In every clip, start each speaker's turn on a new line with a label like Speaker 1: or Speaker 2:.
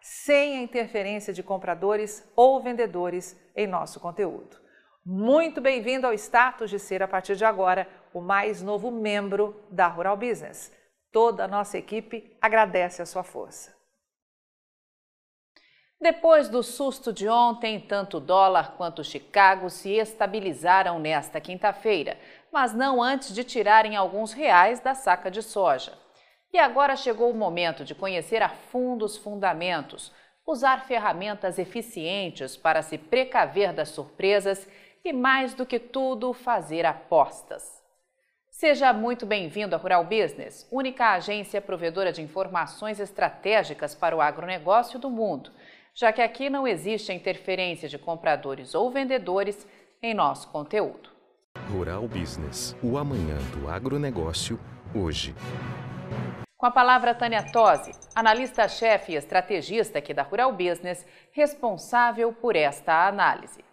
Speaker 1: sem a interferência de compradores ou vendedores em nosso conteúdo. Muito bem-vindo ao status de ser, a partir de agora, o mais novo membro da Rural Business. Toda a nossa equipe agradece a sua força.
Speaker 2: Depois do susto de ontem, tanto o dólar quanto o Chicago se estabilizaram nesta quinta-feira, mas não antes de tirarem alguns reais da saca de soja. E agora chegou o momento de conhecer a fundo os fundamentos, usar ferramentas eficientes para se precaver das surpresas e, mais do que tudo, fazer apostas. Seja muito bem-vindo à Rural Business, única agência provedora de informações estratégicas para o agronegócio do mundo, já que aqui não existe interferência de compradores ou vendedores em nosso conteúdo.
Speaker 3: Rural Business, o amanhã do agronegócio, hoje.
Speaker 2: Com a palavra Tânia Tosi, analista-chefe e estrategista aqui da Rural Business, responsável por esta análise.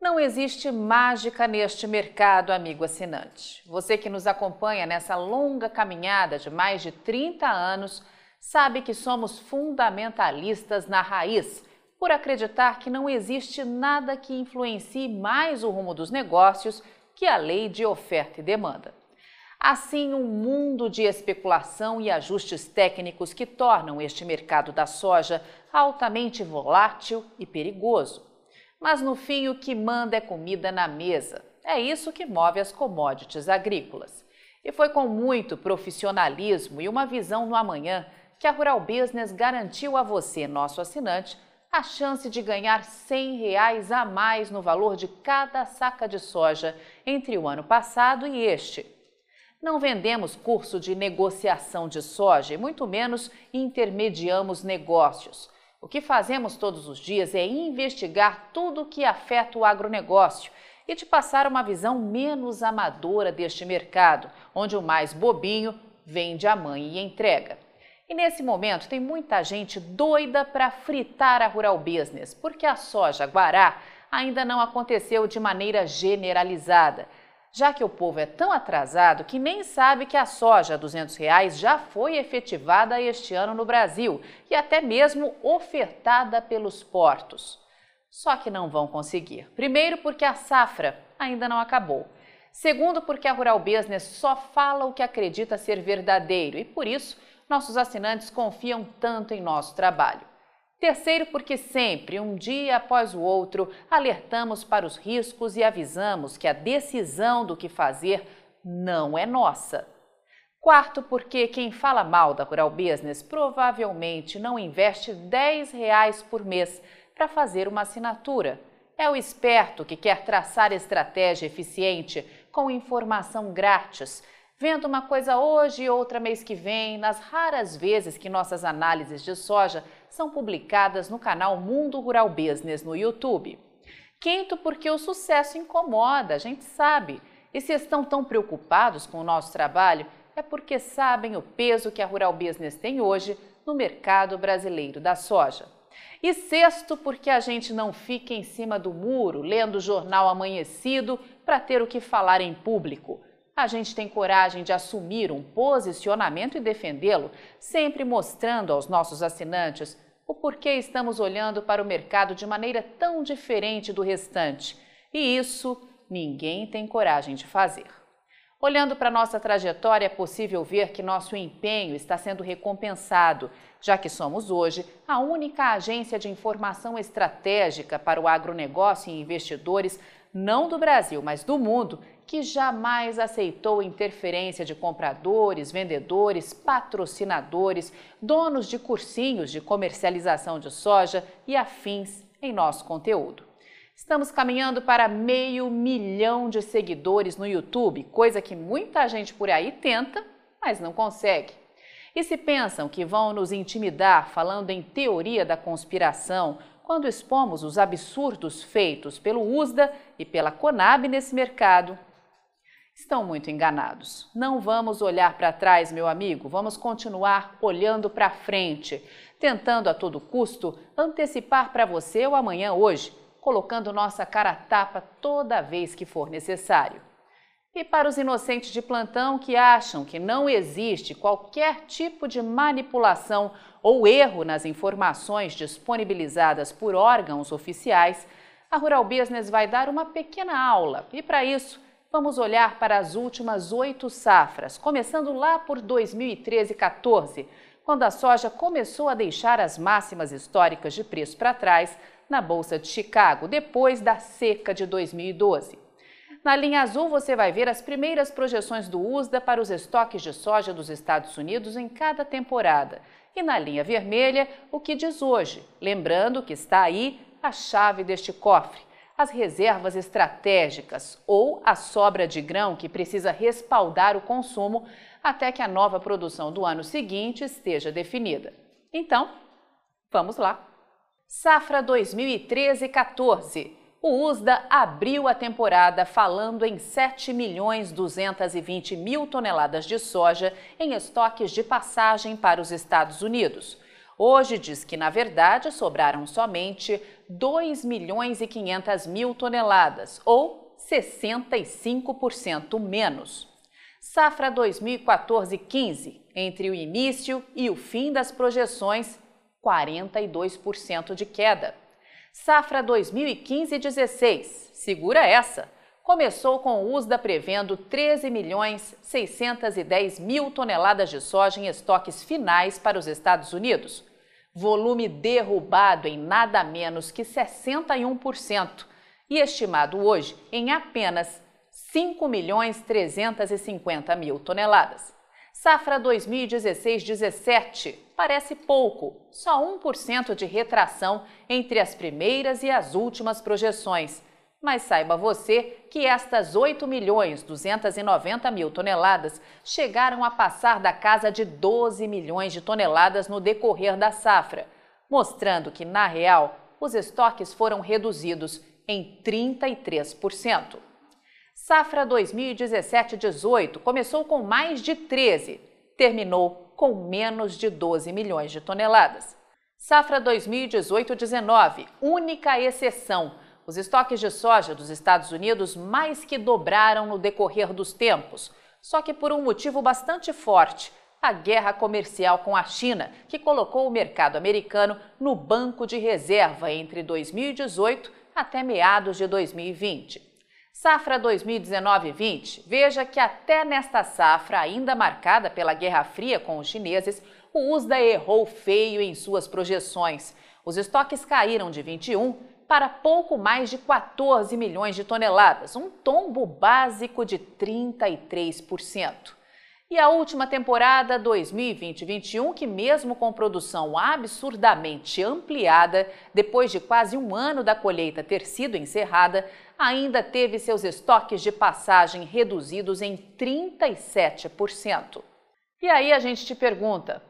Speaker 2: Não existe mágica neste mercado, amigo assinante. Você que nos acompanha nessa longa caminhada de mais de 30 anos sabe que somos fundamentalistas na raiz, por acreditar que não existe nada que influencie mais o rumo dos negócios que a lei de oferta e demanda. Assim, um mundo de especulação e ajustes técnicos que tornam este mercado da soja altamente volátil e perigoso. Mas no fim, o que manda é comida na mesa. É isso que move as commodities agrícolas. E foi com muito profissionalismo e uma visão no amanhã que a Rural Business garantiu a você, nosso assinante, a chance de ganhar 100 reais a mais no valor de cada saca de soja entre o ano passado e este. Não vendemos curso de negociação de soja e muito menos intermediamos negócios. O que fazemos todos os dias é investigar tudo o que afeta o agronegócio e te passar uma visão menos amadora deste mercado, onde o mais bobinho vende a mãe e entrega. E nesse momento tem muita gente doida para fritar a rural business, porque a soja guará ainda não aconteceu de maneira generalizada já que o povo é tão atrasado que nem sabe que a soja a 200 reais já foi efetivada este ano no Brasil e até mesmo ofertada pelos portos. Só que não vão conseguir. Primeiro, porque a safra ainda não acabou. Segundo, porque a Rural Business só fala o que acredita ser verdadeiro e por isso nossos assinantes confiam tanto em nosso trabalho. Terceiro, porque sempre, um dia após o outro, alertamos para os riscos e avisamos que a decisão do que fazer não é nossa. Quarto, porque quem fala mal da Rural Business provavelmente não investe 10 reais por mês para fazer uma assinatura. É o esperto que quer traçar estratégia eficiente com informação grátis vendo uma coisa hoje e outra mês que vem, nas raras vezes que nossas análises de soja são publicadas no canal Mundo Rural Business no YouTube. Quinto, porque o sucesso incomoda, a gente sabe. E se estão tão preocupados com o nosso trabalho, é porque sabem o peso que a Rural Business tem hoje no mercado brasileiro da soja. E sexto, porque a gente não fica em cima do muro lendo o jornal amanhecido para ter o que falar em público a gente tem coragem de assumir um posicionamento e defendê-lo, sempre mostrando aos nossos assinantes o porquê estamos olhando para o mercado de maneira tão diferente do restante. E isso ninguém tem coragem de fazer. Olhando para nossa trajetória, é possível ver que nosso empenho está sendo recompensado, já que somos hoje a única agência de informação estratégica para o agronegócio e investidores, não do Brasil, mas do mundo, que jamais aceitou interferência de compradores, vendedores, patrocinadores, donos de cursinhos de comercialização de soja e afins em nosso conteúdo. Estamos caminhando para meio milhão de seguidores no YouTube, coisa que muita gente por aí tenta, mas não consegue. E se pensam que vão nos intimidar falando em teoria da conspiração, quando expomos os absurdos feitos pelo USDA e pela Conab nesse mercado, estão muito enganados. Não vamos olhar para trás, meu amigo, vamos continuar olhando para frente, tentando a todo custo antecipar para você o amanhã hoje colocando nossa cara a tapa toda vez que for necessário. E para os inocentes de plantão que acham que não existe qualquer tipo de manipulação ou erro nas informações disponibilizadas por órgãos oficiais, a Rural Business vai dar uma pequena aula e, para isso, vamos olhar para as últimas oito safras, começando lá por 2013-14, quando a soja começou a deixar as máximas históricas de preço para trás na Bolsa de Chicago, depois da seca de 2012. Na linha azul, você vai ver as primeiras projeções do USDA para os estoques de soja dos Estados Unidos em cada temporada. E na linha vermelha, o que diz hoje, lembrando que está aí a chave deste cofre, as reservas estratégicas ou a sobra de grão que precisa respaldar o consumo até que a nova produção do ano seguinte esteja definida. Então, vamos lá. Safra 2013-14. O USDA abriu a temporada falando em 7 milhões 220 mil toneladas de soja em estoques de passagem para os Estados Unidos. Hoje diz que, na verdade, sobraram somente 2 milhões e 500 mil toneladas, ou 65% menos. Safra 2014-15, entre o início e o fim das projeções, 42% de queda. Safra 2015-16, segura essa. Começou com o USDA prevendo 13 milhões 610 mil toneladas de soja em estoques finais para os Estados Unidos. Volume derrubado em nada menos que 61% e estimado hoje em apenas 5 milhões 350 mil toneladas. Safra 2016-17 parece pouco, só 1% de retração entre as primeiras e as últimas projeções. Mas saiba você que estas 8 milhões 290 mil toneladas chegaram a passar da casa de 12 milhões de toneladas no decorrer da safra, mostrando que, na real, os estoques foram reduzidos em 33%. Safra 2017-18 começou com mais de 13, terminou com menos de 12 milhões de toneladas. Safra 2018-19, única exceção. Os estoques de soja dos Estados Unidos mais que dobraram no decorrer dos tempos, só que por um motivo bastante forte: a guerra comercial com a China, que colocou o mercado americano no banco de reserva entre 2018 até meados de 2020. Safra 2019-20, veja que até nesta safra, ainda marcada pela Guerra Fria com os chineses, o USDA errou feio em suas projeções. Os estoques caíram de 21 para pouco mais de 14 milhões de toneladas, um tombo básico de 33%. E a última temporada 2020-21, que mesmo com produção absurdamente ampliada, depois de quase um ano da colheita ter sido encerrada, ainda teve seus estoques de passagem reduzidos em 37%. E aí a gente te pergunta: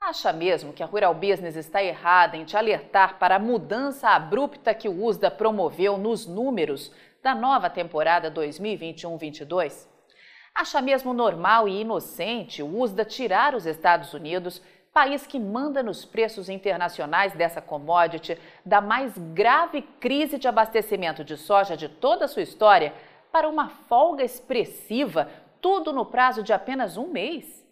Speaker 2: acha mesmo que a Rural Business está errada em te alertar para a mudança abrupta que o USDA promoveu nos números da nova temporada 2021-22? Acha mesmo normal e inocente o USDA tirar os Estados Unidos, país que manda nos preços internacionais dessa commodity, da mais grave crise de abastecimento de soja de toda a sua história, para uma folga expressiva, tudo no prazo de apenas um mês?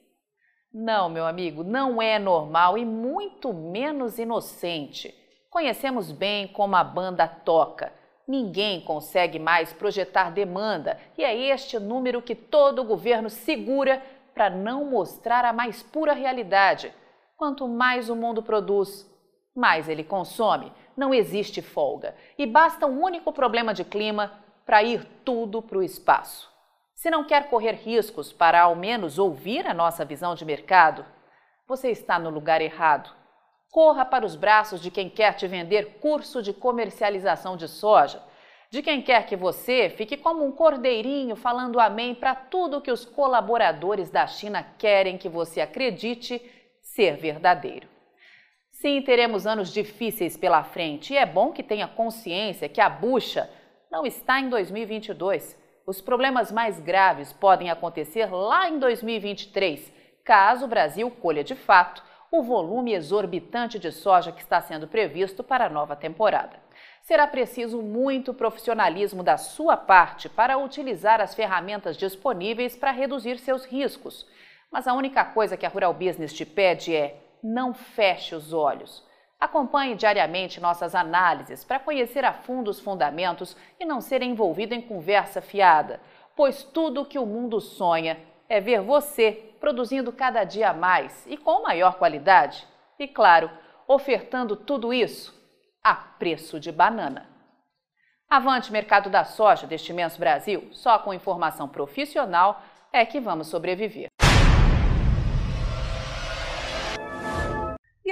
Speaker 2: Não, meu amigo, não é normal e muito menos inocente. Conhecemos bem como a banda toca Ninguém consegue mais projetar demanda e é este número que todo governo segura para não mostrar a mais pura realidade. Quanto mais o mundo produz, mais ele consome. Não existe folga e basta um único problema de clima para ir tudo para o espaço. Se não quer correr riscos para ao menos ouvir a nossa visão de mercado, você está no lugar errado. Corra para os braços de quem quer te vender curso de comercialização de soja, de quem quer que você fique como um cordeirinho falando amém para tudo que os colaboradores da China querem que você acredite ser verdadeiro. Sim, teremos anos difíceis pela frente e é bom que tenha consciência que a bucha não está em 2022. Os problemas mais graves podem acontecer lá em 2023, caso o Brasil colha de fato o volume exorbitante de soja que está sendo previsto para a nova temporada. Será preciso muito profissionalismo da sua parte para utilizar as ferramentas disponíveis para reduzir seus riscos. Mas a única coisa que a Rural Business te pede é não feche os olhos. Acompanhe diariamente nossas análises para conhecer a fundo os fundamentos e não ser envolvido em conversa fiada, pois tudo o que o mundo sonha é ver você produzindo cada dia mais e com maior qualidade. E, claro, ofertando tudo isso a preço de banana. Avante mercado da soja deste imenso Brasil, só com informação profissional é que vamos sobreviver.